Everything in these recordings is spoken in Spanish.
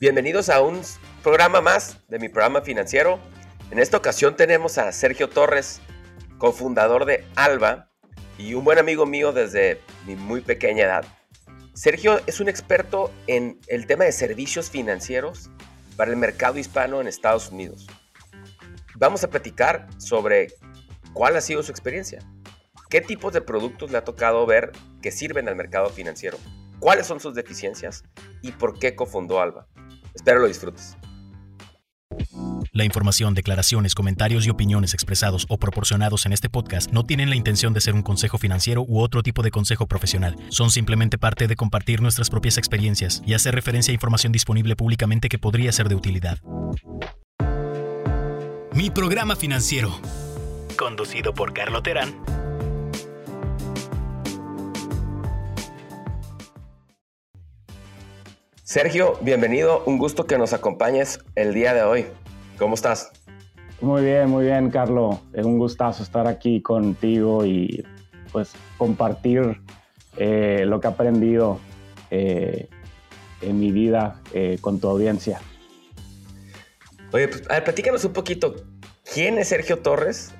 Bienvenidos a un programa más de mi programa financiero. En esta ocasión tenemos a Sergio Torres, cofundador de Alba y un buen amigo mío desde mi muy pequeña edad. Sergio es un experto en el tema de servicios financieros para el mercado hispano en Estados Unidos. Vamos a platicar sobre cuál ha sido su experiencia, qué tipos de productos le ha tocado ver que sirven al mercado financiero, cuáles son sus deficiencias y por qué cofundó Alba. Espero lo disfrutes. La información, declaraciones, comentarios y opiniones expresados o proporcionados en este podcast no tienen la intención de ser un consejo financiero u otro tipo de consejo profesional. Son simplemente parte de compartir nuestras propias experiencias y hacer referencia a información disponible públicamente que podría ser de utilidad. Mi programa financiero. Conducido por Carlo Terán. Sergio, bienvenido. Un gusto que nos acompañes el día de hoy. ¿Cómo estás? Muy bien, muy bien, Carlos. Es un gustazo estar aquí contigo y pues compartir eh, lo que he aprendido eh, en mi vida eh, con tu audiencia. Oye, pues, a ver, platícanos un poquito. ¿Quién es Sergio Torres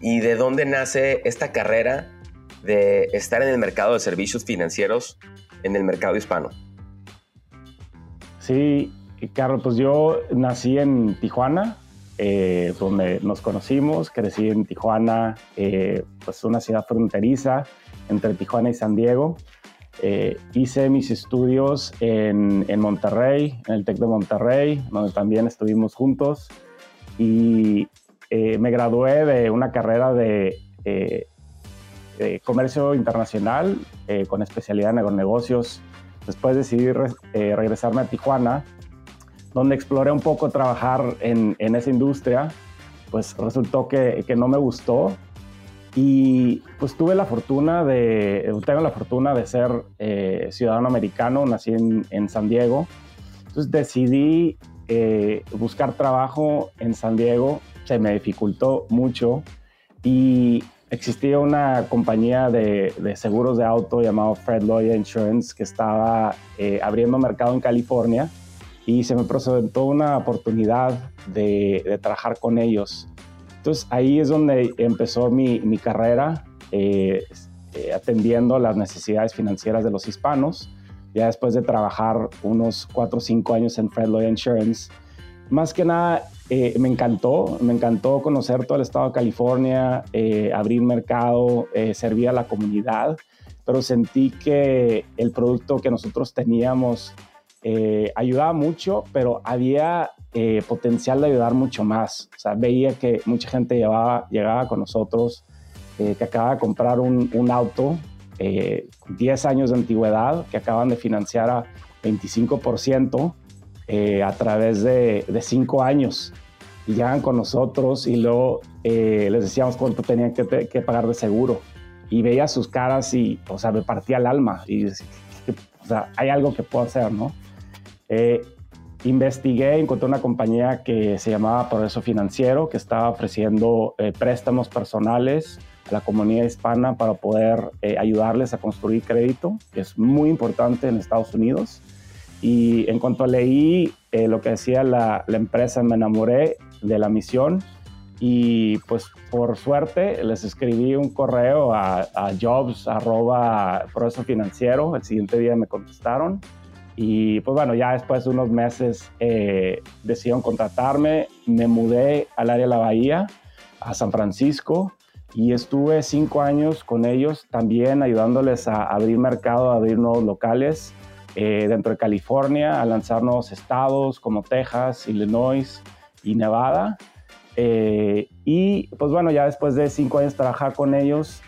y de dónde nace esta carrera de estar en el mercado de servicios financieros en el mercado hispano? Sí, Carlos, pues yo nací en Tijuana, eh, donde nos conocimos, crecí en Tijuana, eh, pues una ciudad fronteriza entre Tijuana y San Diego. Eh, hice mis estudios en, Monterrey, en el TEC de Monterrey, donde también estuvimos juntos. Y me gradué de una carrera de, comercio internacional con especialidad en negocios. Después decidí regresarme a Tijuana donde exploré un poco trabajar en, en esa industria, pues resultó que, que, no me gustó y pues tuve la fortuna de, tengo la fortuna de ser eh, ciudadano americano, nací en, en, San Diego, entonces decidí eh, buscar trabajo en San Diego, se me dificultó mucho y existía una compañía de, seguros de auto llamado Fred Lloyd Insurance que estaba eh, abriendo mercado en California y se me presentó una oportunidad de, trabajar con ellos. Entonces ahí es donde empezó mi, mi carrera eh, eh, atendiendo las necesidades financieras de los hispanos. Ya después de trabajar unos 4 o 5 años en Fred Lloyd Insurance, más que nada eh, me encantó, me encantó conocer todo el estado de California, abrir mercado, servir a la comunidad, pero sentí que el producto que nosotros teníamos eh, ayudaba mucho, pero había eh, potencial de ayudar mucho más. O sea, veía que mucha gente llevaba, llegaba con nosotros, eh, que acaba de comprar un, un auto, 10 años de antigüedad, que acaban de financiar a 25% a través de, de 5 años. Y llegan con nosotros y luego les decíamos cuánto tenían que, que, pagar de seguro. Y veía sus caras y, o sea, me partía el alma. Y decía, o sea, hay algo que puedo hacer, ¿no? Eh, investigué, encontré una compañía que se llamaba Progreso Financiero, que estaba ofreciendo eh, préstamos personales a la comunidad hispana para poder eh, ayudarles a construir crédito, que es muy importante en Estados Unidos. Y en cuanto leí lo que decía la, empresa, me enamoré de la misión y pues por suerte les escribí un correo a, a jobs progreso financiero. El siguiente día me contestaron y pues bueno, ya después de unos meses eh, decidieron contratarme, me mudé al área de la Bahía, a San Francisco, y estuve cinco años con ellos también ayudándoles a abrir mercado, a abrir nuevos locales eh, dentro de California, a lanzar nuevos estados como Texas, Illinois y Nevada. Eh, y pues bueno, ya después de cinco años trabajar con ellos,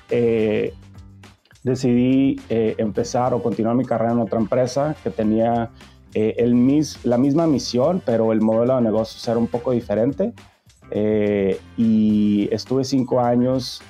decidí eh, empezar o continuar mi carrera en otra empresa que tenía eh, el mis, la misma misión, pero el modelo de negocios era un poco diferente. Eh, y estuve cinco años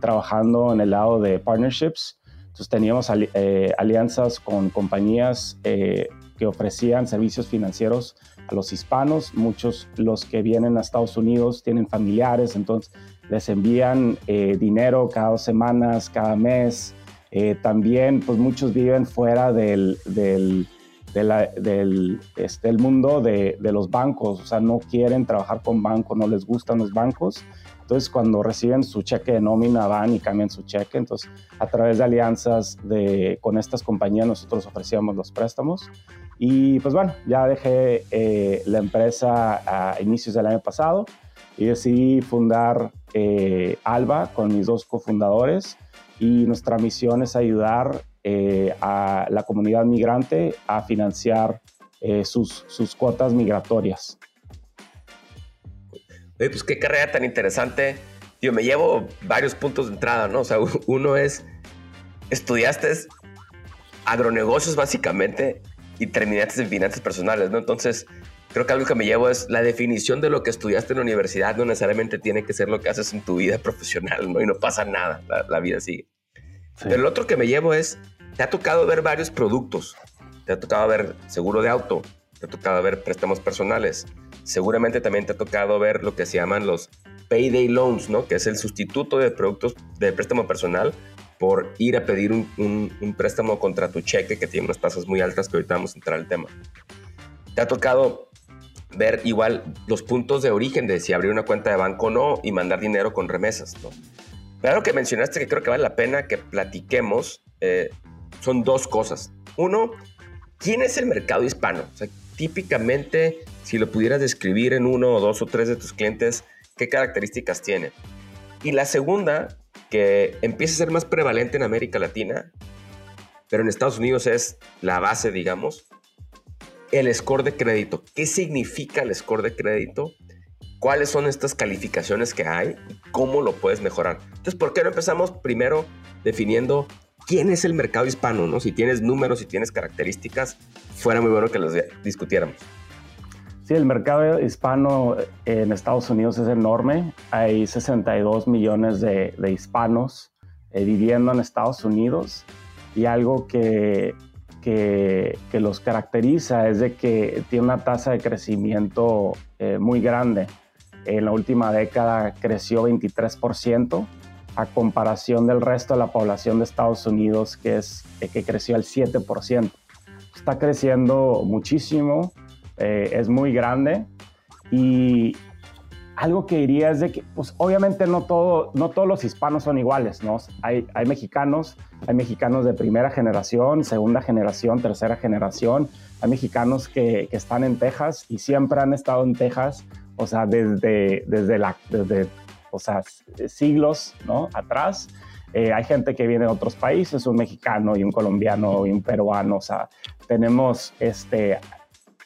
trabajando en el lado de partnerships. Entonces teníamos alianzas con compañías que ofrecían servicios financieros a los hispanos. Muchos los que vienen a Estados Unidos tienen familiares, entonces les envían eh, dinero cada dos semanas, cada mes. Eh, también, pues muchos viven fuera del, del, del este, mundo de, de, los bancos, o sea, no quieren trabajar con bancos, no les gustan los bancos. Entonces, cuando reciben su cheque de nómina, van y cambian su cheque. Entonces, a través de alianzas de, con estas compañías, nosotros ofrecíamos los préstamos. Y pues bueno, ya dejé eh, la empresa a inicios del año pasado y decidí fundar eh, Alba con mis dos cofundadores. Y nuestra misión es ayudar eh, a la comunidad migrante a financiar eh, sus, sus cuotas migratorias. Pues qué carrera tan interesante. Yo me llevo varios puntos de entrada, ¿no? O sea, uno es, estudiaste agronegocios básicamente y terminaste en finanzas personales, ¿no? Entonces, creo que algo que me llevo es la definición de lo que estudiaste en la universidad no necesariamente tiene que ser lo que haces en tu vida profesional, ¿no? Y no pasa nada, la, vida sigue. Pero el otro que me llevo es te ha tocado ver varios productos. Te ha tocado ver seguro de auto, te ha tocado ver préstamos personales. Seguramente también te ha tocado ver lo que se llaman los payday loans, ¿no? Que es el sustituto de productos de préstamo personal por ir a pedir un, préstamo contra tu cheque que tiene unas tasas muy altas que ahorita vamos a entrar al tema. Te ha tocado ver igual los puntos de origen de si abrir una cuenta de banco o no y mandar dinero con remesas, ¿no? Algo que mencionaste que creo que vale la pena que platiquemos eh, son dos cosas. Uno, ¿quién es el mercado hispano? O sea, típicamente, si lo pudieras describir en uno o dos o tres de tus clientes, ¿qué características tiene? Y la segunda, que empieza a ser más prevalente en América Latina, pero en Estados Unidos es la base, digamos, el score de crédito. ¿Qué significa el score de crédito? ¿Cuáles son estas calificaciones que hay? ¿Cómo lo puedes mejorar? Entonces, ¿por qué no empezamos primero definiendo quién es el mercado hispano, ¿no? Si tienes números, si tienes características, fuera muy bueno que los discutiéramos. Sí, el mercado hispano en Estados Unidos es enorme. Hay 62 millones de, hispanos eh, viviendo en Estados Unidos y algo que, que, los caracteriza es de que tiene una tasa de crecimiento eh, muy grande. En la última década creció 23% a comparación del resto de la población de Estados Unidos, que, es, eh, que creció al 7%. Está creciendo muchísimo, eh, es muy grande y algo que diría es de que, pues obviamente no, todo, no todos los hispanos son iguales, ¿no? Hay, hay mexicanos, hay mexicanos de primera generación, segunda generación, tercera generación, hay mexicanos que, que están en Texas y siempre han estado en Texas, o sea, desde, desde, la, desde o sea, siglos ¿no? atrás. Eh, hay gente que viene de otros países, un mexicano y un colombiano y un peruano, o sea, tenemos este,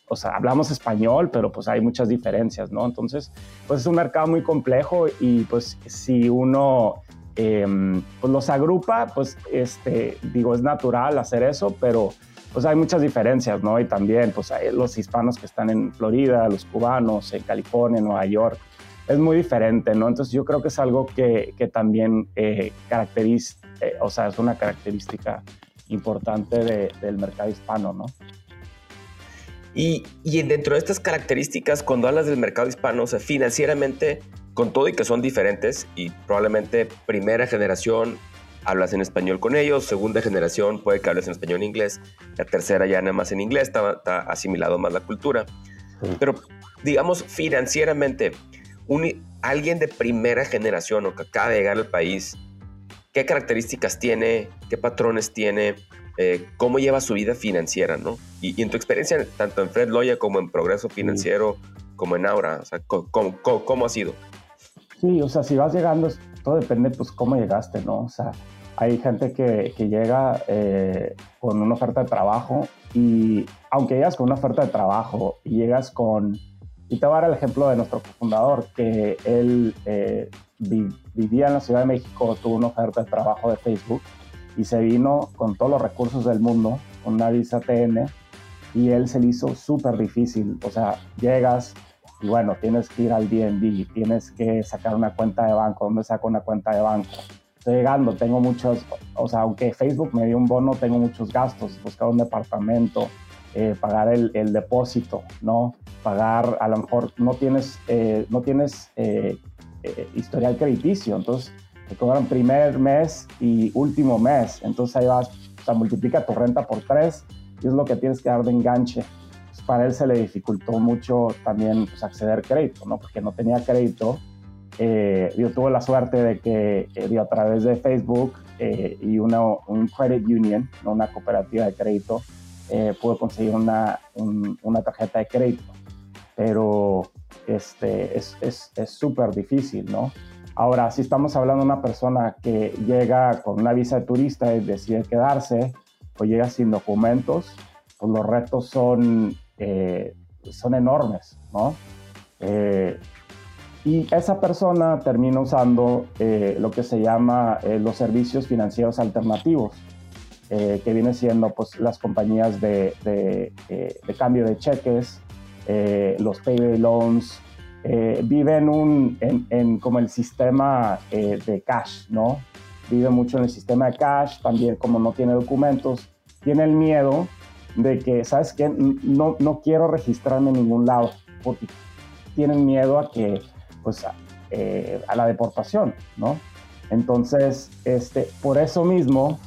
o sea, hablamos español, pero pues hay muchas diferencias, ¿no? Entonces, pues es un mercado muy complejo y pues si uno em, pues los agrupa, pues este, digo, es natural hacer eso, pero pues hay muchas diferencias, ¿no? Y también, pues hay los hispanos que están en Florida, los cubanos en California, Nueva York, es muy diferente, ¿no? Entonces yo creo que es algo que, que también eh, caracteriza, eh, o sea, es una característica importante de, del mercado hispano, ¿no? Y, y, dentro de estas características, cuando hablas del mercado hispano, o sea, financieramente, con todo y que son diferentes, y probablemente primera generación hablas en español con ellos, segunda generación puede que hables en español e inglés, la tercera ya nada más en inglés, está, está asimilado más la cultura. Pero digamos, financieramente, alguien de primera generación o que acaba de llegar al país, qué características tiene, qué patrones tiene, eh, cómo lleva su vida financiera, ¿no? Y, en tu experiencia, tanto en Fred Loya como en Progreso Financiero, como en Aura, o sea, ¿cómo, ha sido? Sí, o sea, si vas llegando, todo depende, pues, cómo llegaste, ¿no? O sea, hay gente que, que llega eh, con una oferta de trabajo y aunque llegas con una oferta de trabajo y llegas con y te voy a dar el ejemplo de nuestro fundador, que él eh, vivía en la Ciudad de México, tuvo una oferta de trabajo de Facebook y se vino con todos los recursos del mundo, con una visa TN, y él se le hizo súper difícil. O sea, llegas y bueno, tienes que ir al DNB, tienes que sacar una cuenta de banco. ¿Dónde saco una cuenta de banco? Estoy llegando, tengo muchos, o sea, aunque Facebook me dio un bono, tengo muchos gastos, buscar un departamento, eh, pagar el, depósito, ¿no? Pagar, a lo mejor no tienes, eh, no tienes eh, historial crediticio, entonces te cobran primer mes y último mes, entonces ahí vas, o sea, multiplica tu renta por tres y es lo que tienes que dar de enganche. Pues para él se le dificultó mucho también pues, acceder crédito, ¿no? Porque no tenía crédito. Eh, yo tuve la suerte de que eh, a través de Facebook eh, y una, un credit union, ¿no? una cooperativa de crédito, eh, pude conseguir una, una tarjeta de crédito. Pero este, es súper es, difícil, ¿no? Ahora, si estamos hablando de una persona que llega con una visa de turista y decide quedarse, o llega sin documentos, pues los retos son, eh, son enormes, ¿no? Eh, y esa persona termina usando eh, lo que se llama los servicios financieros alternativos, que viene siendo pues, las compañías de, de, de cambio de cheques, los payday loans, eh, vive en un, como el sistema eh, de cash, ¿no? Vive mucho en el sistema de cash, también como no tiene documentos, tiene el miedo de que, ¿sabes qué? No, no quiero registrarme en ningún lado, porque tienen miedo a que, pues, a, eh, a la deportación, ¿no? Entonces, este, por eso mismo,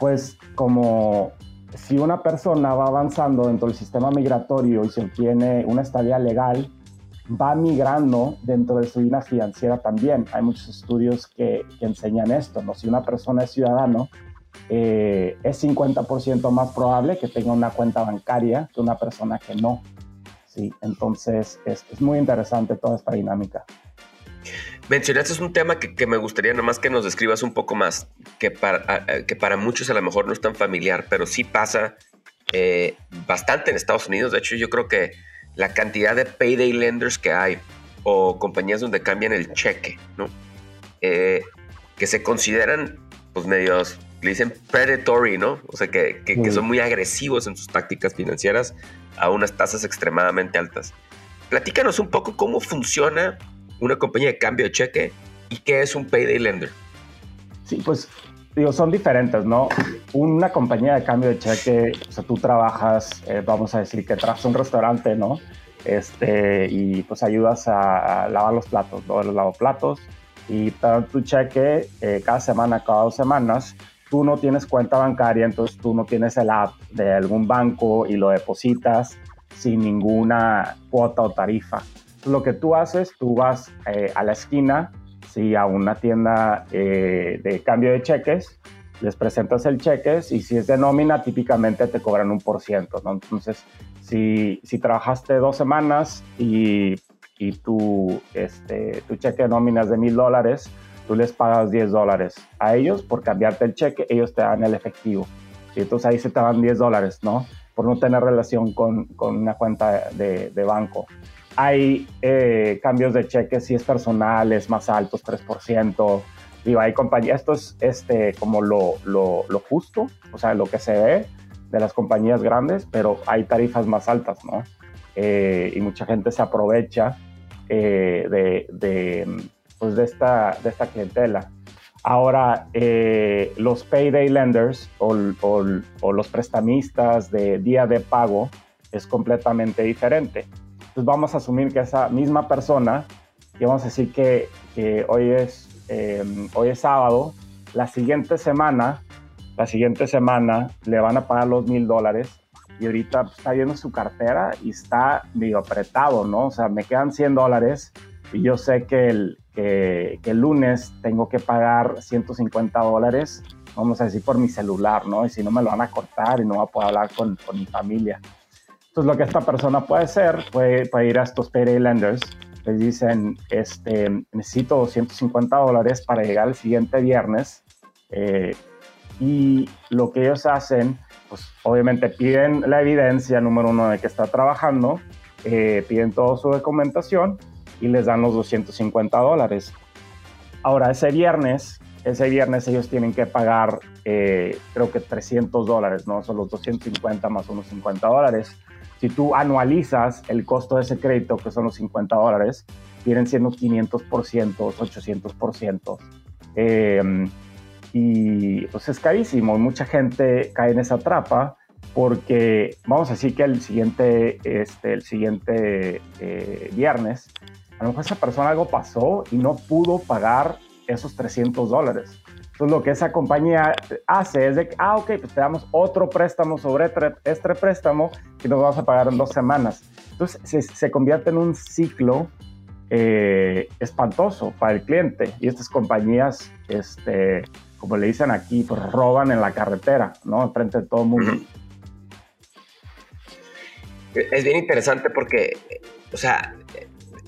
pues, como si una persona va avanzando dentro del sistema migratorio y se obtiene una estadía legal, va migrando dentro de su vida financiera también. Hay muchos estudios que, enseñan esto, ¿no? Si una persona es ciudadano, eh, es 50% más probable que tenga una cuenta bancaria que una persona que no. Sí, entonces es, muy interesante toda esta dinámica. Mencionaste un tema que, me gustaría nomás que nos describas un poco más, que para, que para muchos a lo mejor no es tan familiar, pero sí pasa eh, bastante en Estados Unidos. De hecho, yo creo que la cantidad de payday lenders que hay o compañías donde cambian el cheque, ¿no? Eh, que se consideran, pues, medios, le dicen predatory, ¿no? O sea, que, que, son muy agresivos en sus tácticas financieras a unas tasas extremadamente altas. Platícanos un poco cómo funciona una compañía de cambio de cheque y qué es un payday lender. Sí, pues digo, son diferentes, ¿no? Una compañía de cambio de cheque, o sea, tú trabajas, eh, vamos a decir que en un restaurante, ¿no? Este, y pues ayudas a, lavar los platos, ¿no? Los lavaplatos y tu cheque eh, cada semana, cada dos semanas. Tú no tienes cuenta bancaria, entonces tú no tienes el app de algún banco y lo depositas sin ninguna cuota o tarifa. lo que tú haces, tú vas eh, a la esquina si a una tienda eh, de cambio de cheques, les presentas el cheque y si es de nómina, típicamente te cobran un por ciento, ¿no? Entonces, si, si trabajaste dos semanas y, y tu, este, tu cheque de nómina es de mil dólares, tú les pagas 10 dólares a ellos por cambiarte el cheque, ellos te dan el efectivo. Y entonces ahí se te dan 10 dólares, ¿no? Por no tener relación con, con una cuenta de, de banco hay eh, cambios de cheques si es personal, es más altos, 3%. Digo, hay compañías, esto es este, como lo, lo, lo, justo, o sea, lo que se ve de las compañías grandes, pero hay tarifas más altas, ¿no? Eh, y mucha gente se aprovecha eh, de, de, pues de, esta, de esta clientela. Ahora, los payday lenders o, o, o los prestamistas de día de pago es completamente diferente pues vamos a asumir que esa misma persona, y vamos a decir que, hoy, es, em, hoy es sábado, la siguiente semana, la siguiente semana le van a pagar los mil dólares y ahorita está viendo su cartera y está medio apretado, ¿no? O sea, me quedan 100 dólares y yo sé que el, que, el lunes tengo que pagar 150 dólares, vamos a decir, por mi celular, ¿no? Y si no me lo van a cortar y no voy a poder hablar con, con mi familia. Entonces, lo que esta persona puede hacer, puede, ir a estos payday lenders, les dicen, este, necesito 250 dólares para llegar el siguiente viernes. Eh, y lo que ellos hacen, pues obviamente piden la evidencia número uno de que está trabajando, eh, piden toda su documentación y les dan los 250 dólares. Ahora, ese viernes, ese viernes ellos tienen que pagar, eh, creo que 300 dólares, ¿no? Son los 250 más unos 50 dólares. Si tú anualizas el costo de ese crédito, que son los 50 dólares, vienen siendo 500%, 800%. Eh, y pues es carísimo. Mucha gente cae en esa trampa porque vamos a decir que el siguiente, este, el siguiente eh, viernes, a lo mejor esa persona algo pasó y no pudo pagar esos 300 dólares. Entonces lo que esa compañía hace es de, ah, ok, pues te damos otro préstamo sobre este préstamo que nos vamos a pagar en dos semanas. Entonces se, se convierte en un ciclo eh, espantoso para el cliente. Y estas compañías, este, como le dicen aquí, pues roban en la carretera, ¿no? Enfrente de todo el mundo. Es bien interesante porque, o sea,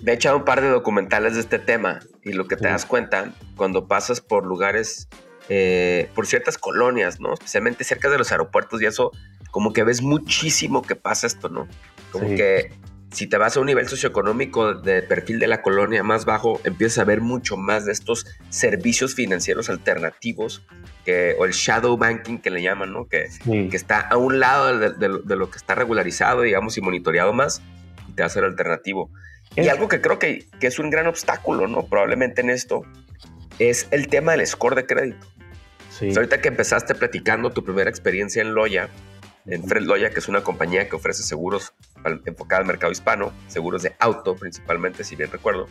me he echado un par de documentales de este tema y lo que te das cuenta cuando pasas por lugares, eh, por ciertas colonias, ¿no? Especialmente cerca de los aeropuertos y eso, como que ves muchísimo que pasa esto, ¿no? Como que si te vas a un nivel socioeconómico de perfil de la colonia más bajo, empiezas a ver mucho más de estos servicios financieros alternativos que, o el shadow banking que le llaman, ¿no? Que, que está a un lado de, lo que está regularizado, digamos, y monitoreado más, y te va a ser alternativo. Y algo que creo que, que, es un gran obstáculo, ¿no? Probablemente en esto, es el tema del score de crédito. Sí. ahorita que empezaste platicando tu primera experiencia en Loya, en Fred Loya, que es una compañía que ofrece seguros enfocada al mercado hispano, seguros de auto principalmente, si bien recuerdo.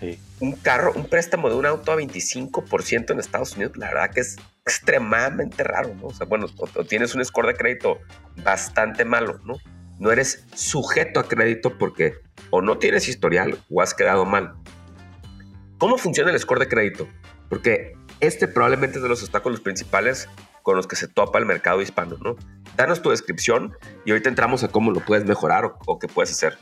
Sí. Un carro, un préstamo de un auto a 25% en Estados Unidos, la verdad que es extremadamente raro, ¿no? O sea, bueno, o, tienes un score de crédito bastante malo, ¿no? No eres sujeto a crédito porque o no tienes historial o has quedado mal. ¿Cómo funciona el score de crédito? Porque este probablemente es de los obstáculos principales con los que se topa el mercado hispano, ¿no? Danos tu descripción y ahorita entramos a cómo lo puedes mejorar o, qué puedes hacer.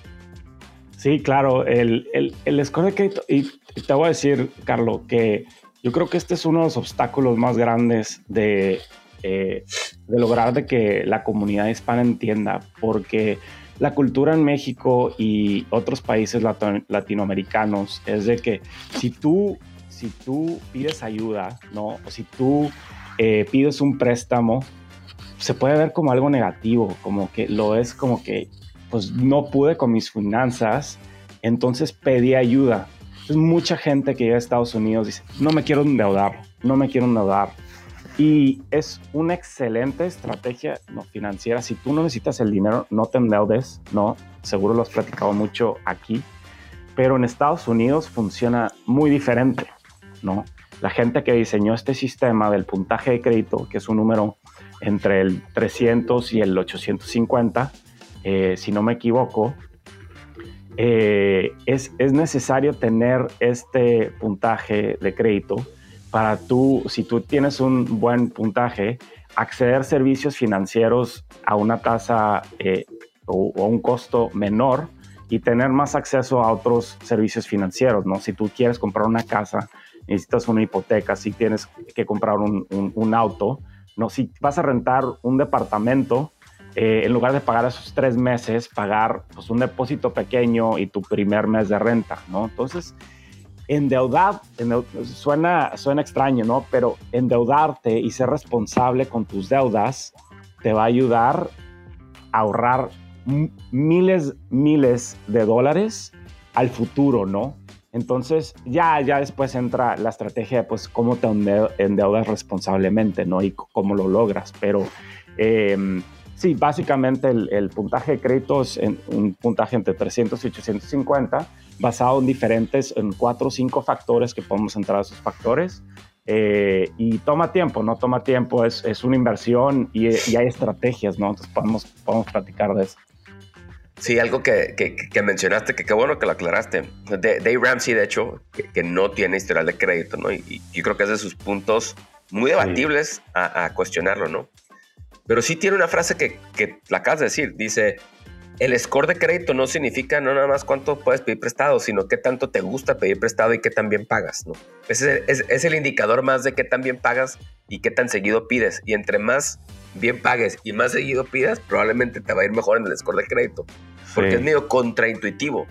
Sí, claro, el, el, score de crédito, y te voy a decir, Carlos, que yo creo que este es uno de los obstáculos más grandes de, eh, de lograr de que la comunidad hispana entienda, porque la cultura en México y otros países latinoamericanos es de que si tú, si tú pides ayuda, ¿no? O si tú eh, pides un préstamo, se puede ver como algo negativo, como que lo es como que, pues no pude con mis finanzas, entonces pedí ayuda. Mucha gente que llega a Estados Unidos dice, no me quiero endeudar, no me quiero endeudar. Y es una excelente estrategia financiera. Si tú no necesitas el dinero, no te endeudes, ¿no? Seguro lo has platicado mucho aquí. Pero en Estados Unidos funciona muy diferente, ¿no? la gente que diseñó este sistema del puntaje de crédito, que es un número entre el 300 y el 850, eh, si no me equivoco, eh, es, es, necesario tener este puntaje de crédito para tú, si tú tienes un buen puntaje, acceder a servicios financieros a una tasa eh, o, o, un costo menor y tener más acceso a otros servicios financieros, ¿no? Si tú quieres comprar una casa, necesitas una hipoteca, si tienes que comprar un, auto, no, si vas a rentar un departamento, eh, en lugar de pagar esos tres meses, pagar pues, un depósito pequeño y tu primer mes de renta, ¿no? Entonces, endeudar, suena, suena extraño, ¿no? Pero endeudarte y ser responsable con tus deudas te va a ayudar a ahorrar miles, miles de dólares al futuro, ¿no? Entonces, ya, ya después entra la estrategia de pues cómo te endeudas responsablemente, ¿no? Y cómo lo logras. Pero em, sí, básicamente el, puntaje de crédito es un puntaje entre 300 y 850, basado en diferentes, en cuatro o cinco factores que podemos entrar a esos factores. Eh, y toma tiempo, no toma tiempo, es, es una inversión y, y, hay estrategias, ¿no? Entonces podemos, podemos platicar de eso. Sí, algo que, que, mencionaste, que qué bueno que lo aclaraste. Dave Ramsey, de hecho, que, no tiene historial de crédito, ¿no? Y, yo creo que es de sus puntos muy debatibles a, cuestionarlo, ¿no? Pero sí tiene una frase que, que la acabas de decir. Dice, el score de crédito no significa no nada más cuánto puedes pedir prestado, sino qué tanto te gusta pedir prestado y qué tan bien pagas, ¿no? Ese es, es el indicador más de qué tan bien pagas y qué tan seguido pides. Y entre más bien pagues y más seguido pidas, probablemente te va a ir mejor en el score de crédito. Porque es medio contraintuitivo.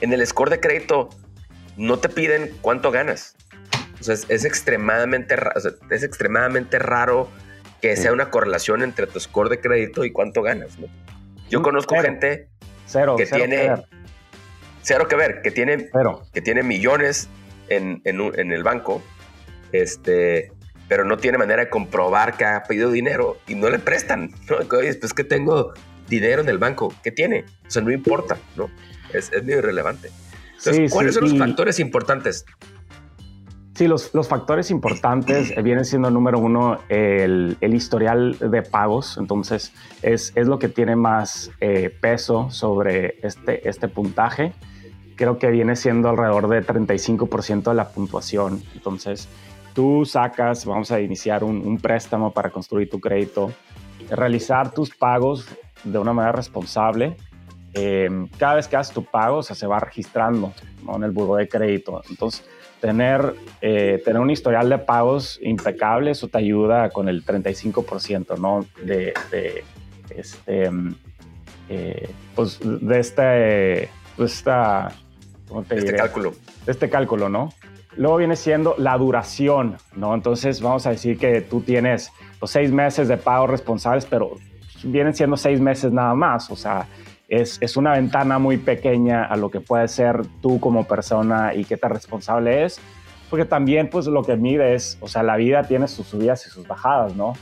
En el score de crédito no te piden cuánto ganas. O sea, es, extremadamente, es extremadamente raro que sea una correlación entre tu score de crédito y cuánto ganas. Yo mm, conozco gente que tiene... Cero que ver, que tiene, que tiene millones en, en, el banco, este, pero no tiene manera de comprobar que ha pedido dinero y no le prestan. ¿no? Oye, pues que tengo dinero en el banco. ¿Qué tiene? O sea, no importa, ¿no? Es, es medio irrelevante. Entonces, ¿cuáles son los factores importantes? Sí, los, los factores importantes vienen siendo número uno el, el, historial de pagos, entonces es, es lo que tiene más eh, peso sobre este, este puntaje. Creo que viene siendo alrededor de 35% de la puntuación. Entonces, tú sacas, vamos a iniciar un, un préstamo para construir tu crédito, realizar tus pagos de una manera responsable. Eh, cada vez que haces tu pago, o sea, se va registrando ¿no? en el buro de crédito. Entonces, tener, eh, tener un historial de pagos impecable, eso te ayuda con el 35%, ¿no? De, de este, eh, pues, de este, esta, ¿cómo te este cálculo. De este cálculo, ¿no? Luego viene siendo la duración, ¿no? Entonces vamos a decir que tú tienes los pues, seis meses de pagos responsables, pero vienen siendo seis meses nada más, o sea, es, es, una ventana muy pequeña a lo que puedes ser tú como persona y qué tan responsable es, porque también pues lo que mide es, o sea, la vida tiene sus subidas y sus bajadas, ¿no?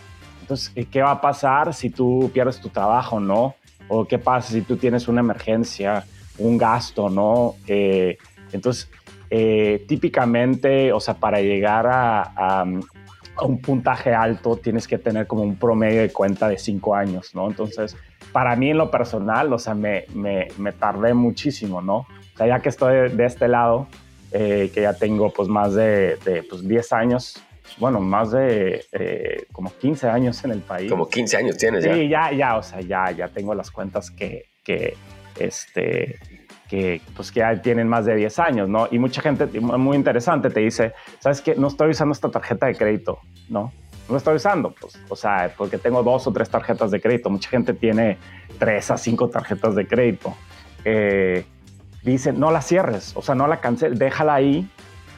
Entonces, ¿qué va a pasar si tú pierdes tu trabajo, ¿no? O qué pasa si tú tienes una emergencia, un gasto, ¿no? Eh, entonces, eh, típicamente, o sea, para llegar a, a, a, un puntaje alto tienes que tener como un promedio de cuenta de cinco años, ¿no? Entonces, para mí en lo personal, o sea, me, me, me tardé muchísimo, ¿no? O sea, ya que estoy de este lado, eh, que ya tengo pues más de, de pues, 10 años, bueno, más de eh, como 15 años en el país. Como 15 años tienes ya. Sí, ya, ya, o sea, ya, ya tengo las cuentas que, que, este, que, pues, que ya tienen más de 10 años, ¿no? Y mucha gente, muy interesante, te dice, ¿sabes qué? No estoy usando esta tarjeta de crédito, ¿no? no estoy usando, pues, o sea, porque tengo dos o tres tarjetas de crédito. Mucha gente tiene tres a cinco tarjetas de crédito. Eh, dice, no la cierres, o sea, no la canceles, déjala ahí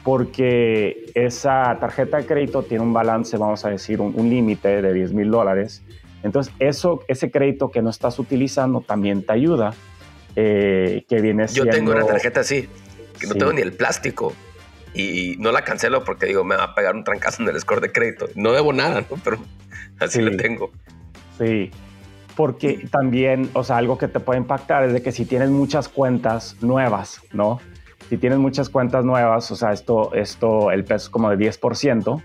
porque esa tarjeta de crédito tiene un balance, vamos a decir, un, límite de 10 mil dólares. Entonces, eso, ese crédito que no estás utilizando también te ayuda, eh, que viene Yo tengo una tarjeta así, que no tengo ni el plástico y no la cancelo porque digo, me va a pegar un trancazo en el score de crédito. No debo nada, ¿no? Pero así lo tengo. Sí, porque también, o sea, algo que te puede impactar es de que si tienes muchas cuentas nuevas, ¿no? Si tienes muchas cuentas nuevas, o sea, esto, esto el peso es como de 10%,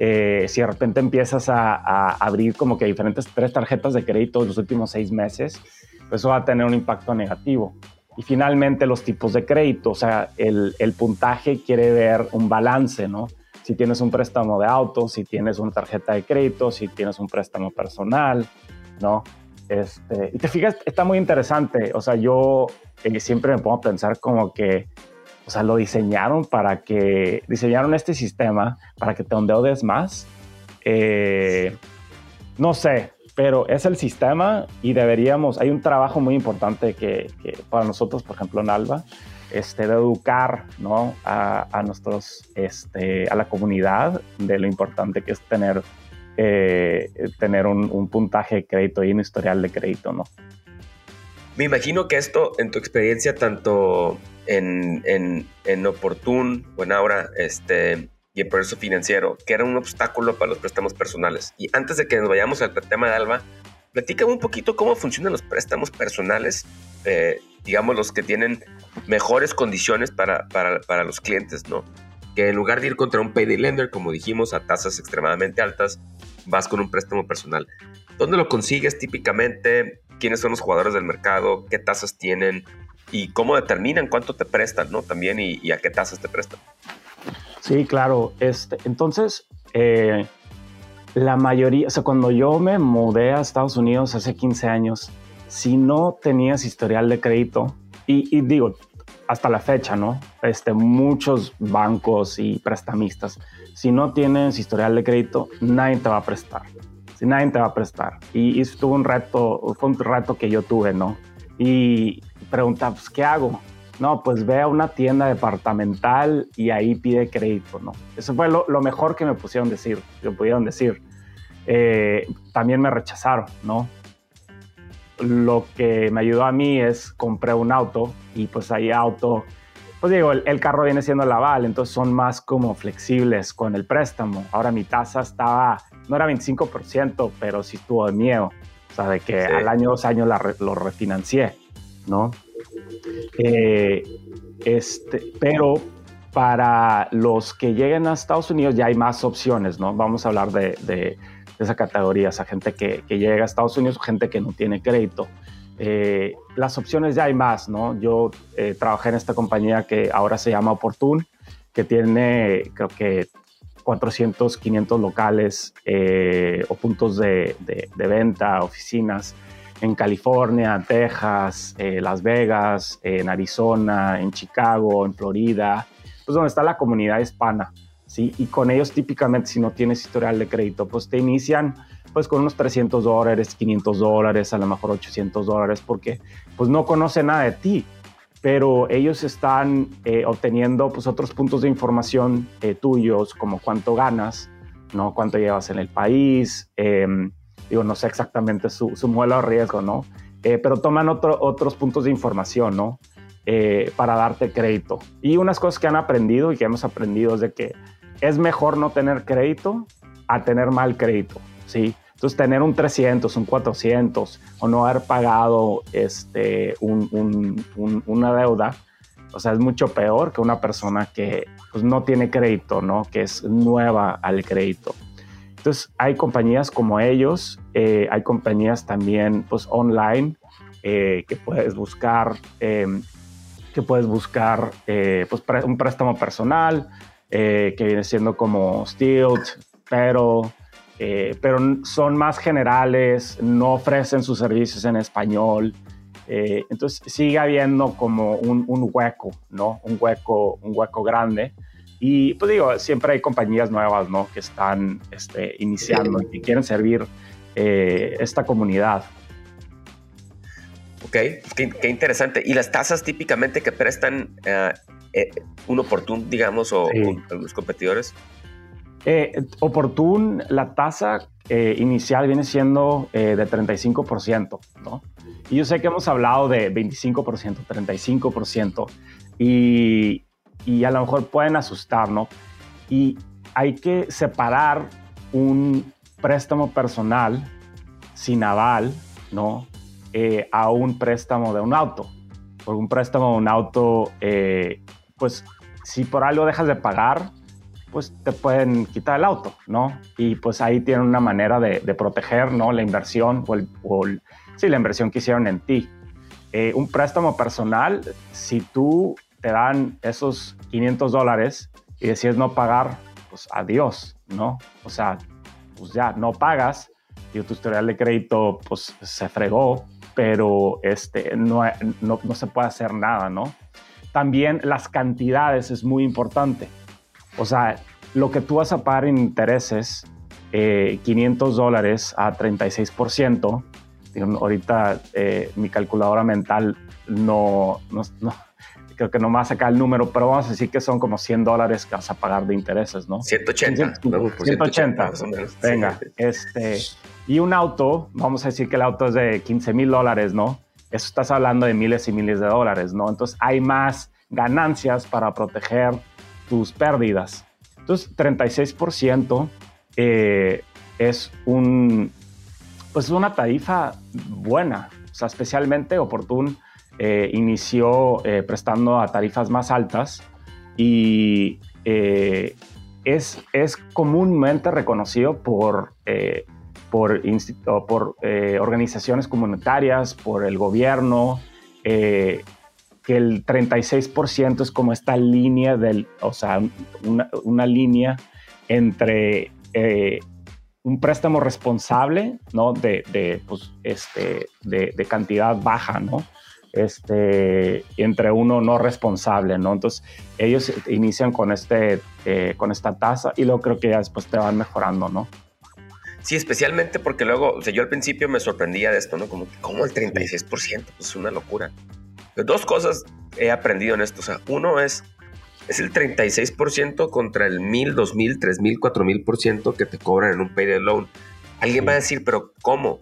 eh, si de repente empiezas a, a, abrir como que diferentes tres tarjetas de crédito en los últimos seis meses, eso va a tener un impacto negativo. Y finalmente los tipos de crédito, o sea, el, el, puntaje quiere ver un balance, ¿no? Si tienes un préstamo de auto, si tienes una tarjeta de crédito, si tienes un préstamo personal, ¿no? Este, y te fijas, está muy interesante, o sea, yo eh, siempre me pongo a pensar como que, o sea, lo diseñaron para que, diseñaron este sistema para que te endeudes más. Eh, no sé, pero es el sistema y deberíamos, hay un trabajo muy importante que, que para nosotros, por ejemplo, en Alba, este, de educar ¿no? a, a, nuestros, este, a la comunidad de lo importante que es tener, eh, tener un, un, puntaje de crédito y un historial de crédito. ¿no? Me imagino que esto, en tu experiencia, tanto en, en, en Oportun o en Aura, este, y el progreso financiero, que era un obstáculo para los préstamos personales. Y antes de que nos vayamos al tema de Alba, platícame un poquito cómo funcionan los préstamos personales, eh, digamos los que tienen mejores condiciones para, para, para, los clientes, ¿no? Que en lugar de ir contra un payday lender, como dijimos, a tasas extremadamente altas, vas con un préstamo personal. ¿Dónde lo consigues típicamente? ¿Quiénes son los jugadores del mercado? ¿Qué tasas tienen? ¿Y cómo determinan cuánto te prestan, ¿no? También y a qué tasas te prestan. Sí, claro. Este, entonces, eh, la mayoría, o sea, cuando yo me mudé a Estados Unidos hace 15 años, si no tenías historial de crédito, y, digo, hasta la fecha, ¿no? Este, muchos bancos y prestamistas, si no tienes historial de crédito, nadie te va a prestar. Si nadie te va a prestar. Y, y estuvo un reto, fue un reto que yo tuve, ¿no? Y preguntaba, pues, ¿qué hago? No, pues ve a una tienda departamental y ahí pide crédito, ¿no? Eso fue lo, lo mejor que me pusieron decir, que pudieron decir. Eh, también me rechazaron, ¿no? Lo que me ayudó a mí es compré un auto y pues ahí auto, pues digo, el, el carro viene siendo la aval, entonces son más como flexibles con el préstamo. Ahora mi tasa estaba, no era 25%, pero sí estuvo de miedo, o sea, de que sí. al año, dos años la, lo refinancié, ¿no? Eh, este, pero para los que lleguen a Estados Unidos ya hay más opciones, ¿no? Vamos a hablar de, esa categoría, esa gente que, llega a Estados Unidos gente que no tiene crédito. Eh, las opciones ya hay más, ¿no? Yo eh, trabajé en esta compañía que ahora se llama Opportune, que tiene creo que 400, 500 locales eh, o puntos de, venta, oficinas en California, Texas, Las Vegas, en Arizona, en Chicago, en Florida, pues donde está la comunidad hispana, ¿sí? Y con ellos típicamente si no tienes historial de crédito, pues te inician pues con unos 300 dólares, 500 dólares, a lo mejor 800 dólares, porque pues no conocen nada de ti, pero ellos están eh, obteniendo pues otros puntos de información eh, tuyos, como cuánto ganas, ¿no? Cuánto llevas en el país, em, digo, no sé exactamente su, su modelo de riesgo, ¿no? Eh, pero toman otro, otros puntos de información, ¿no? para darte crédito. Y unas cosas que han aprendido y que hemos aprendido es de que es mejor no tener crédito a tener mal crédito, ¿sí? Entonces, tener un 300, un 400 o no haber pagado este, una deuda, o sea, es mucho peor que una persona que pues, no tiene crédito, ¿no? Que es nueva al crédito. Entonces, hay compañías como ellos, eh, hay compañías también, pues, online, eh, que puedes buscar, em, que puedes buscar, eh, pues, un préstamo personal, que viene siendo como Stilt, pero eh, pero son más generales, no ofrecen sus servicios en español. Eh, entonces sigue habiendo como un, hueco, ¿no? Un hueco, un hueco grande. Y pues digo, siempre hay compañías nuevas, ¿no? Que están este, iniciando y quieren servir eh, esta comunidad. Ok, qué, interesante. ¿Y las tasas típicamente que prestan un oportuno, digamos, o, o los competidores? Eh, Oportun, la tasa eh, inicial viene siendo eh, de 35%, ¿no? Y yo sé que hemos hablado de 25%, 35%, y, y a lo mejor pueden asustar, ¿no? Y hay que separar un préstamo personal sin aval, ¿no? Eh, a un préstamo de un auto. Por un préstamo de un auto, pues si por algo dejas de pagar, pues te pueden quitar el auto, ¿no? Y pues ahí tienen una manera de, proteger, ¿no? La inversión o, el, sí, la inversión que hicieron en ti. Eh, un préstamo personal, si tú te dan esos 500 dólares y decides no pagar, pues adiós, ¿no? O sea, pues ya no pagas y tu historial de crédito pues se fregó, pero este, no, no, no se puede hacer nada, ¿no? También las cantidades es muy importante o sea, lo que tú vas a pagar en intereses, 500 eh, dólares a 36%, ahorita eh, mi calculadora mental no, creo que no me va a sacar el número, pero vamos a decir que son como 100 dólares que vas a pagar de intereses, ¿no? 180. 180. Venga, este, y un auto, vamos a decir que el auto es de 15 mil dólares, ¿no? Eso estás hablando de miles y miles de dólares, ¿no? Entonces hay más ganancias para proteger tus pérdidas. Entonces, 36% eh, es un, pues una tarifa buena, o sea, especialmente Oportun eh, inició eh, prestando a tarifas más altas y es, es comúnmente reconocido por, por, por organizaciones comunitarias, por el gobierno, que el 36% es como esta línea del, o sea, una, línea entre eh, un préstamo responsable, ¿no? De, de pues, este, de, cantidad baja, ¿no? Este, entre uno no responsable, ¿no? Entonces, ellos inician con, este, eh, con esta tasa y luego creo que ya después te van mejorando, ¿no? Sí, especialmente porque luego, o sea, yo al principio me sorprendía de esto, ¿no? Como, ¿cómo el 36%? Pues es una locura. Dos cosas he aprendido en esto. O sea, uno es, es el 36% contra el 1000, 2000, 3000, 4000% que te cobran en un payday loan. Alguien va a decir, pero ¿cómo?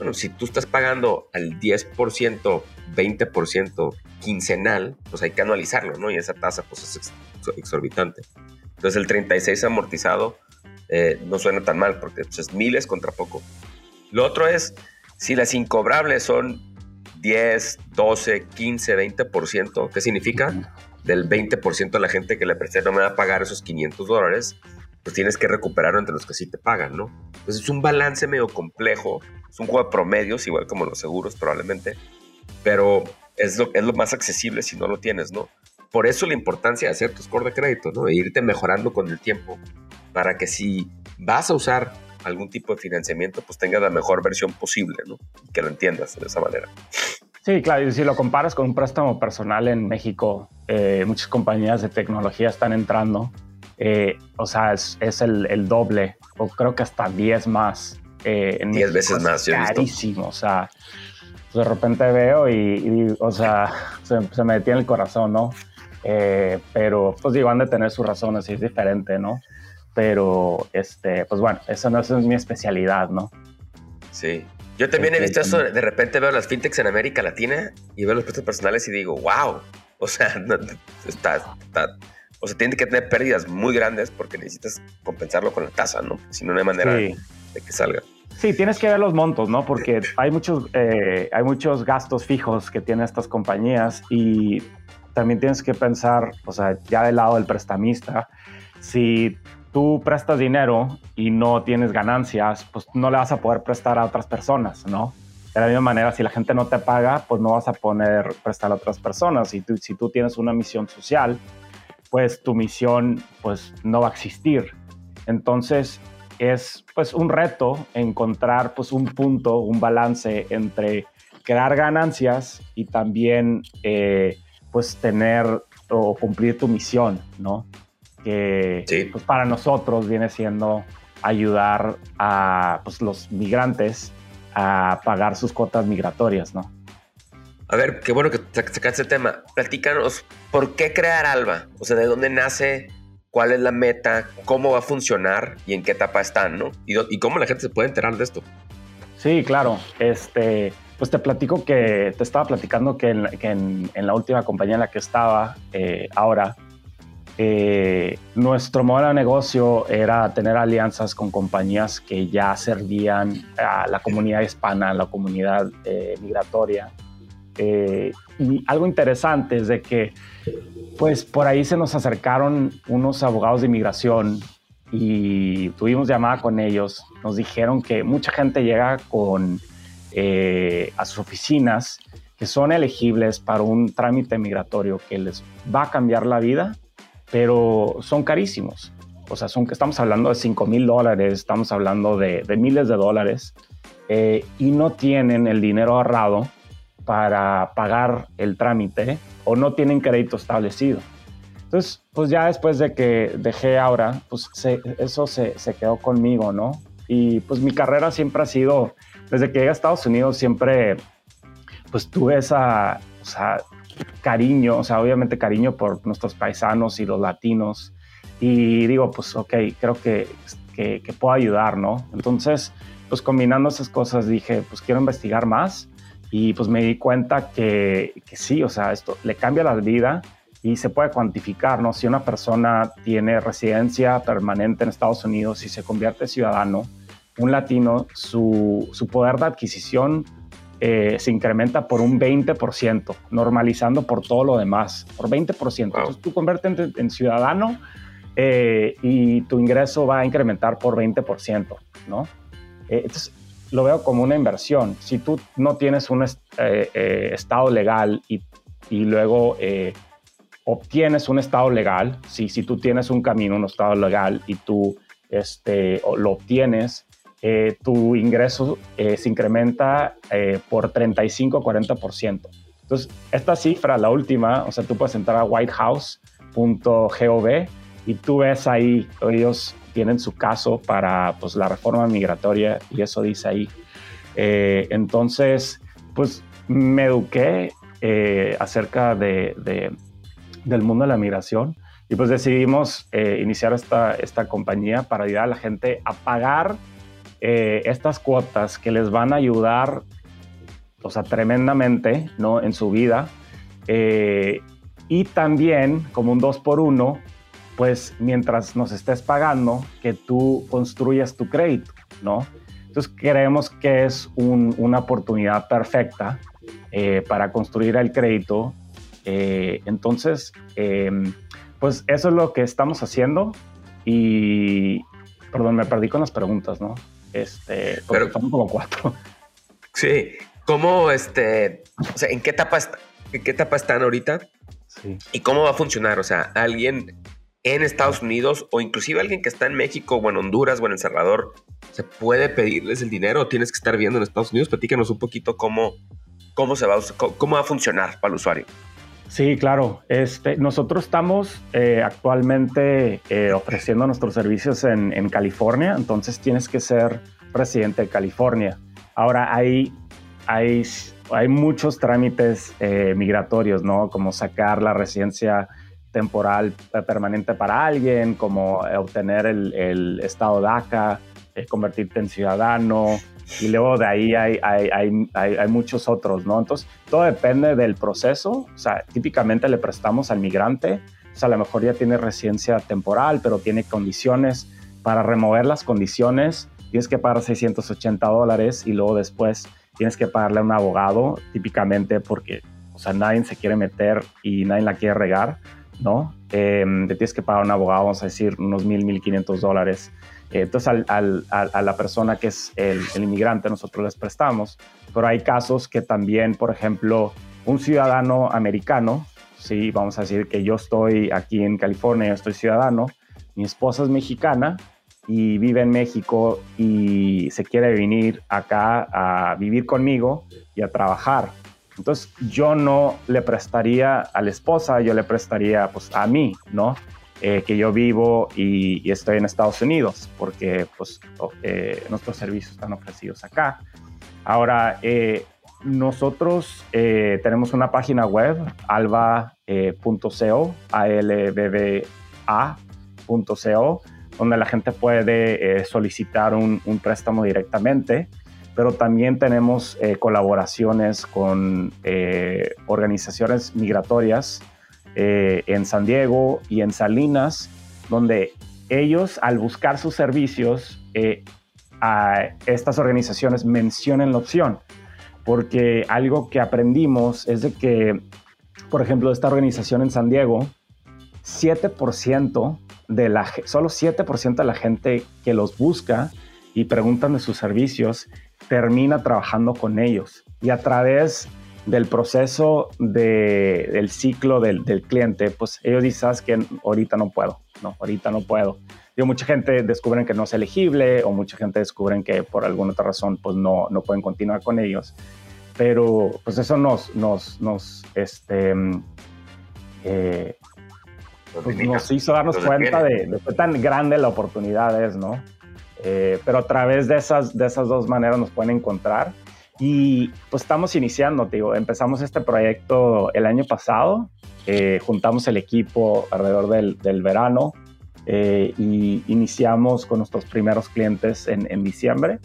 Bueno, si tú estás pagando al 10%, 20% quincenal, pues hay que anualizarlo, ¿no? Y esa tasa pues es exorbitante. Entonces el 36 amortizado eh, no suena tan mal porque pues, es miles contra poco. Lo otro es, si las incobrables son 10, 12, 15, 20%. ¿Qué significa? Del 20% de la gente que le presté no me va a pagar esos 500 dólares, pues tienes que recuperarlo entre los que sí te pagan, ¿no? Entonces es un balance medio complejo, es un juego de promedios, igual como los seguros probablemente, pero es lo, es lo más accesible si no lo tienes, ¿no? Por eso la importancia de hacer tu score de crédito, ¿no? E irte mejorando con el tiempo para que si vas a usar algún tipo de financiamiento, pues tengas la mejor versión posible, ¿no? Y que lo entiendas de esa manera. Sí, claro, y si lo comparas con un préstamo personal en México, eh, muchas compañías de tecnología están entrando, eh, o sea, es, el, doble, o creo que hasta 10 más. Eh, en 10 veces más, carísimo, o sea, de repente veo y, o sea, se, me detiene el corazón, ¿no? pero, pues digo, han de tener sus razones y es diferente, ¿no? pero este, pues bueno, eso no es mi especialidad, ¿no? Sí. Yo también he visto eso, de repente veo las fintechs en América Latina y veo los precios personales y digo, wow, o sea, está, o sea, tiene que tener pérdidas muy grandes porque necesitas compensarlo con la tasa, ¿no? Si no, no hay manera de que salga. Sí, tienes que ver los montos, ¿no? Porque hay muchos, eh, hay muchos gastos fijos que tienen estas compañías y también tienes que pensar, o sea, ya del lado del prestamista, si tú prestas dinero y no tienes ganancias, pues no le vas a poder prestar a otras personas, ¿no? De la misma manera, si la gente no te paga, pues no vas a poner prestar a otras personas. Y tú, si tú tienes una misión social, pues tu misión pues no va a existir. Entonces es pues un reto encontrar pues un punto, un balance entre crear ganancias y también eh, pues tener o cumplir tu misión, ¿no? que pues, para nosotros viene siendo ayudar a pues, los migrantes a pagar sus cuotas migratorias, ¿no? A ver, qué bueno que sacaste el tema. Platícanos, ¿por qué crear Alba? O sea, ¿de dónde nace? ¿Cuál es la meta? ¿Cómo va a funcionar? ¿Y en qué etapa están, no? ¿Y, cómo la gente se puede enterar de esto? Sí, claro. Este, pues te platico que te estaba platicando que en, la última compañía en la que estaba eh, ahora, eh, nuestro modelo de negocio era tener alianzas con compañías que ya servían a la comunidad hispana, a la comunidad eh, migratoria. Eh, y algo interesante es de que, pues por ahí se nos acercaron unos abogados de inmigración y tuvimos llamada con ellos. Nos dijeron que mucha gente llega con, a sus oficinas que son elegibles para un trámite migratorio que les va a cambiar la vida pero son carísimos. O sea, son, estamos hablando de 5 mil dólares, estamos hablando de, miles de dólares eh, y no tienen el dinero ahorrado para pagar el trámite o no tienen crédito establecido. Entonces, pues ya después de que dejé ahora, pues eso se, se, quedó conmigo, ¿no? Y pues mi carrera siempre ha sido, desde que llegué a Estados Unidos, siempre, pues tuve esa, cariño, o sea, obviamente cariño por nuestros paisanos y los latinos. Y digo, pues, ok, creo que, que, puedo ayudar, ¿no? Entonces, pues combinando esas cosas dije, pues quiero investigar más y pues me di cuenta que, que sí, o sea, esto le cambia la vida y se puede cuantificar, ¿no? Si una persona tiene residencia permanente en Estados Unidos y se convierte en ciudadano, un latino, su, su poder de adquisición eh, se incrementa por un 20%, normalizando por todo lo demás, por 20%. Entonces tú conviertes en, ciudadano eh, y tu ingreso va a incrementar por 20%, ¿no? Eh, entonces lo veo como una inversión. Si tú no tienes un estado legal y, y luego obtienes un estado legal, si, si tú tienes un camino, un estado legal y tú este, lo obtienes, eh, tu ingreso eh, se incrementa eh, por 35-40%. Entonces, esta cifra, la última, o sea, tú puedes entrar a whitehouse.gov y tú ves ahí, ellos tienen su caso para pues, la reforma migratoria y eso dice ahí. entonces, pues me eduqué acerca de, del mundo de la migración y pues decidimos iniciar esta, esta compañía para ayudar a la gente a pagar eh, estas cuotas que les van a ayudar, o sea, tremendamente, ¿no? En su vida. Eh, y también, como un dos por uno, pues mientras nos estés pagando, que tú construyas tu crédito, ¿no? Entonces creemos que es una oportunidad perfecta eh, para construir el crédito. Eh, entonces, em, pues eso es lo que estamos haciendo y, perdón, me perdí con las preguntas, ¿no? Este, Pero, son como cuatro. Sí, ¿cómo, este, o sea, en qué etapa, en qué etapa están ahorita? Sí. ¿Y cómo va a funcionar? O sea, alguien en Estados Unidos o inclusive alguien que está en México o en Honduras o en El Salvador, ¿se puede pedirles el dinero o tienes que estar viendo en Estados Unidos? Platícanos un poquito cómo, cómo, se va, cómo va a funcionar para el usuario. Sí, claro. Este, nosotros estamos eh, actualmente eh, ofreciendo nuestros servicios en, California, entonces tienes que ser residente de California. Ahora hay, hay, hay muchos trámites eh, migratorios, ¿no? Como sacar la residencia temporal eh, permanente para alguien, como eh, obtener el, estado DACA, eh, convertirte en ciudadano, y luego de ahí hay, hay, hay, hay, muchos otros, ¿no? Entonces, todo depende del proceso. O sea, típicamente le prestamos al migrante, o sea, a lo mejor ya tiene residencia temporal, pero tiene condiciones. Para remover las condiciones, tienes que pagar 680 dólares y luego después tienes que pagarle a un abogado, típicamente porque, o sea, nadie se quiere meter y nadie la quiere regar. ¿No? Eh, te tienes que pagar a un abogado, vamos a decir, unos mil, mil quinientos dólares. Eh, entonces, a la persona que es el, inmigrante, nosotros les prestamos. Pero hay casos que también, por ejemplo, un ciudadano americano, sí, vamos a decir que yo estoy aquí en California, yo estoy ciudadano, mi esposa es mexicana y vive en México y se quiere venir acá a vivir conmigo y a trabajar. Entonces yo no le prestaría a la esposa, yo le prestaría pues a mí, ¿no? Eh, que yo vivo y, estoy en Estados Unidos, porque pues eh, nuestros servicios están ofrecidos acá. Ahora, eh, nosotros tenemos una página web, alba.co, albba.co, donde la gente puede solicitar un, un préstamo directamente pero también tenemos eh, colaboraciones con eh, organizaciones migratorias eh, en San Diego y en Salinas, donde ellos al buscar sus servicios, a estas organizaciones mencionen la opción, porque algo que aprendimos es de que, por ejemplo, esta organización en San Diego, 7% de la, solo 7% de la gente que los busca y preguntan de sus servicios termina trabajando con ellos y a través del proceso del ciclo del, cliente, pues ellos dicen, que ahorita no puedo, no, ahorita no puedo. Digo, mucha gente descubren que no es elegible o mucha gente descubren que por alguna otra razón pues no, no pueden continuar con ellos. Pero pues eso nos, nos, nos, este, eh, pues, nos hizo darnos cuenta de, de qué tan grande la oportunidad es, ¿no? Eh, pero a través de esas, de esas dos maneras nos pueden encontrar. Y pues estamos iniciando, digo, empezamos este proyecto el año pasado, eh, juntamos el equipo alrededor del, del verano eh, y iniciamos con nuestros primeros clientes en, en diciembre.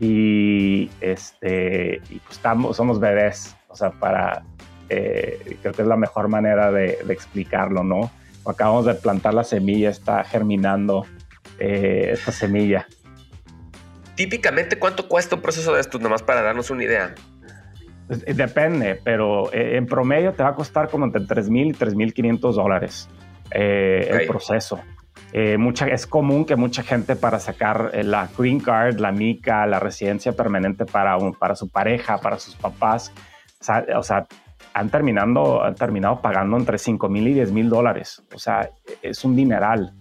Y, este, y pues estamos, somos bebés, o sea, para, creo que es la mejor manera de, de explicarlo, ¿no? Acabamos de plantar la semilla, está germinando eh, esta semilla. Típicamente, ¿cuánto cuesta un proceso de estos? Nomás para darnos una idea. Eh, depende, pero eh, en promedio te va a costar como entre 3.000 y 3.500 dólares el proceso. mucha, es común que mucha gente para sacar la green card, la mica, la residencia permanente para, para su pareja, para sus papás, o sea, han, terminado, han terminado pagando entre 5.000 y 10.000 dólares. O sea, es un dineral.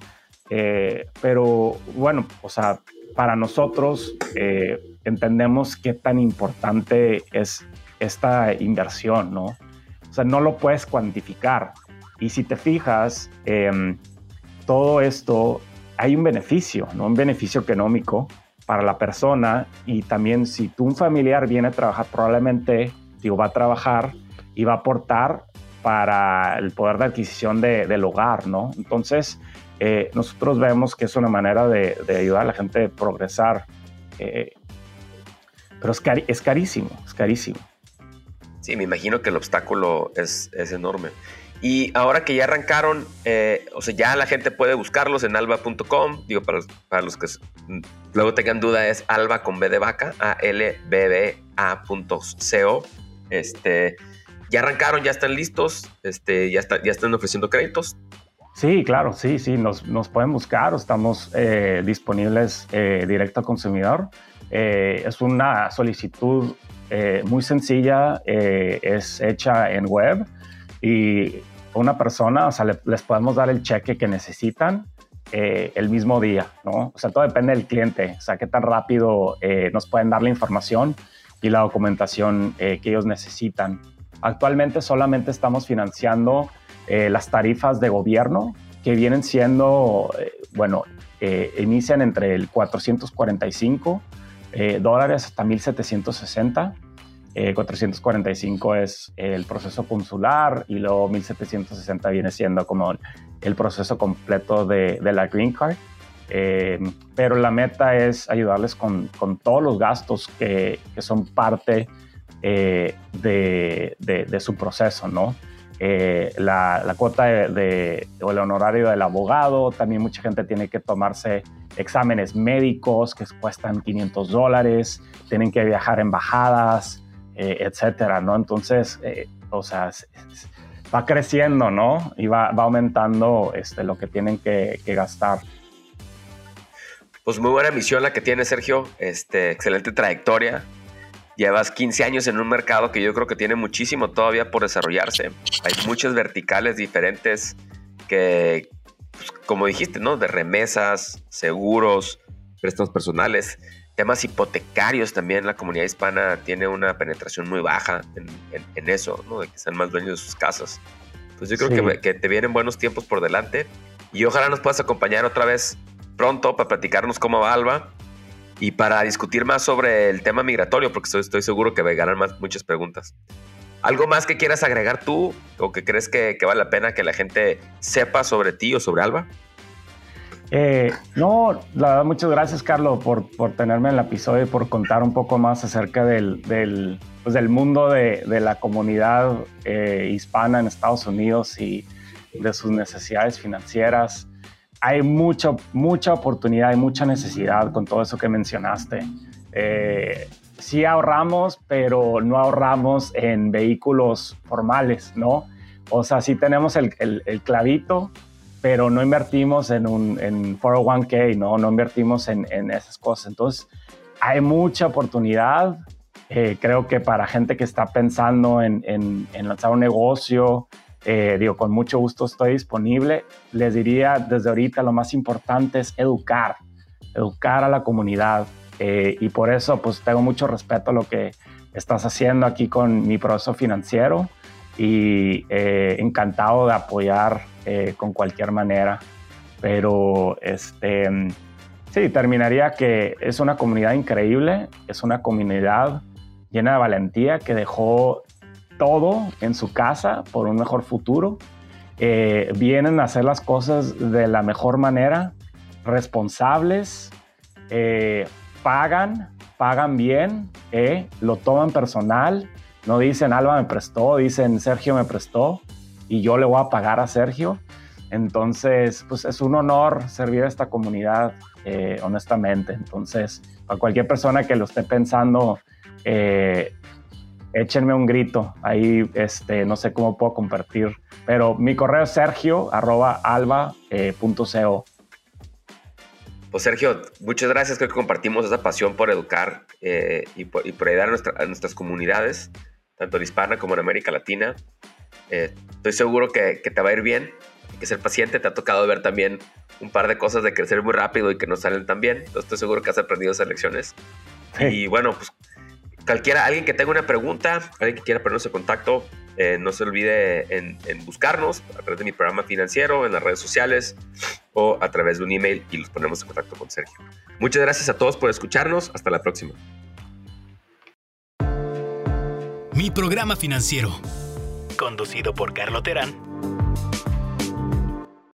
Eh, pero bueno, o sea, para nosotros eh, entendemos qué tan importante es esta inversión, ¿no? O sea, no lo puedes cuantificar. Y si te fijas, em, todo esto hay un beneficio, ¿no? Un beneficio económico para la persona y también si tú un familiar viene a trabajar, probablemente, digo, va a trabajar y va a aportar para el poder de adquisición del hogar, ¿no? Entonces, eh, nosotros vemos que es una manera de, ayudar a la gente a progresar. Eh, pero es, es, carísimo, es carísimo. Sí, me imagino que el obstáculo es, es enorme. Y ahora que ya arrancaron, eh, o sea, ya la gente puede buscarlos en alba.com. Digo, para, para, los que luego tengan duda, es alba con B de vaca, a l b b a.co. Este, ya arrancaron, ya están listos, este, ya, está, ya están ofreciendo créditos. Sí, claro, sí, sí, nos, nos pueden buscar, estamos eh, disponibles eh, directo al consumidor. Eh, es una solicitud muy sencilla, es hecha en web y una persona, o sea, les podemos dar el cheque que necesitan el mismo día, ¿no? O sea, todo depende del cliente, o sea, qué tan rápido nos pueden dar la información y la documentación que ellos necesitan. Actualmente solamente estamos financiando eh, las tarifas de gobierno que vienen siendo, eh, bueno, eh, inician entre el 445 dólares hasta 1760. 445 es el proceso consular y luego 1760 viene siendo como el proceso completo de, la Green Card. pero la meta es ayudarles con, con todos los gastos que, que son parte de, de, su proceso, ¿no? Eh, la, cuota de, o el honorario del abogado, también mucha gente tiene que tomarse exámenes médicos que cuestan 500 dólares, tienen que viajar a embajadas, eh, etcétera, ¿no? Entonces, eh, o sea, va creciendo, ¿no? Y va, va aumentando este, lo que tienen que, que, gastar. Pues muy buena misión la que tiene Sergio, este, excelente trayectoria llevas 15 años en un mercado que yo creo que tiene muchísimo todavía por desarrollarse. Hay muchas verticales diferentes que, pues, como dijiste, ¿no? De remesas, seguros, préstamos personales, temas hipotecarios también. La comunidad hispana tiene una penetración muy baja en, eso, ¿no? De que sean más dueños de sus casas. Pues yo creo que, que te vienen buenos tiempos por delante y ojalá nos puedas acompañar otra vez pronto para platicarnos cómo va Alba y para discutir más sobre el tema migratorio, porque estoy, seguro que más, muchas preguntas. ¿Algo más que quieras agregar tú o que crees que, vale la pena que la gente sepa sobre ti o sobre Alba? Eh, no, la verdad, muchas gracias, Carlos, por, tenerme en el episodio y por contar un poco más acerca del, pues, mundo de, de, la comunidad eh, hispana en Estados Unidos y de sus necesidades financieras hay mucha, mucha oportunidad y mucha necesidad con todo eso que mencionaste. Eh, sí ahorramos, pero no ahorramos en vehículos formales, ¿no? O sea, sí tenemos el, clavito, pero no invertimos en un en 401k, ¿no? No invertimos en, esas cosas. Entonces, hay mucha oportunidad. Eh, creo que para gente que está pensando en, en lanzar un negocio, eh, digo, con mucho gusto estoy disponible. Les diría desde ahorita lo más importante es educar, educar a la comunidad. Eh, y por eso pues tengo mucho respeto a lo que estás haciendo aquí con mi proceso financiero y eh, encantado de apoyar con cualquier manera. Pero este, sí, terminaría que es una comunidad increíble, es una comunidad llena de valentía que dejó todo en su casa por un mejor futuro. Eh, vienen a hacer las cosas de la mejor manera, responsables, eh, pagan, pagan bien, eh, lo toman personal, no dicen Alba me prestó, dicen Sergio me prestó y yo le voy a pagar a Sergio. Entonces, pues es un honor servir a esta comunidad, honestamente. Entonces, a cualquier persona que lo esté pensando, échenme un grito. Ahí este, no sé cómo puedo compartir, pero mi correo es sergio arroba alba, eh, Pues Sergio, muchas gracias. Creo que compartimos esa pasión por educar eh, y, por, ayudar a, nuestras comunidades, tanto en Hispana como en América Latina. Eh, estoy seguro que, te va a ir bien. Hay que ser paciente. Te ha tocado ver también un par de cosas de crecer muy rápido y que no salen tan bien. Entonces estoy seguro que has aprendido esas lecciones. Y bueno, pues cualquiera, alguien que tenga una pregunta, alguien que quiera ponernos en contacto, eh, no se olvide en, buscarnos a través de mi programa financiero, en las redes sociales o a través de un email y los ponemos en contacto con Sergio. Muchas gracias a todos por escucharnos. Hasta la próxima. Mi programa financiero, conducido por Carlo Terán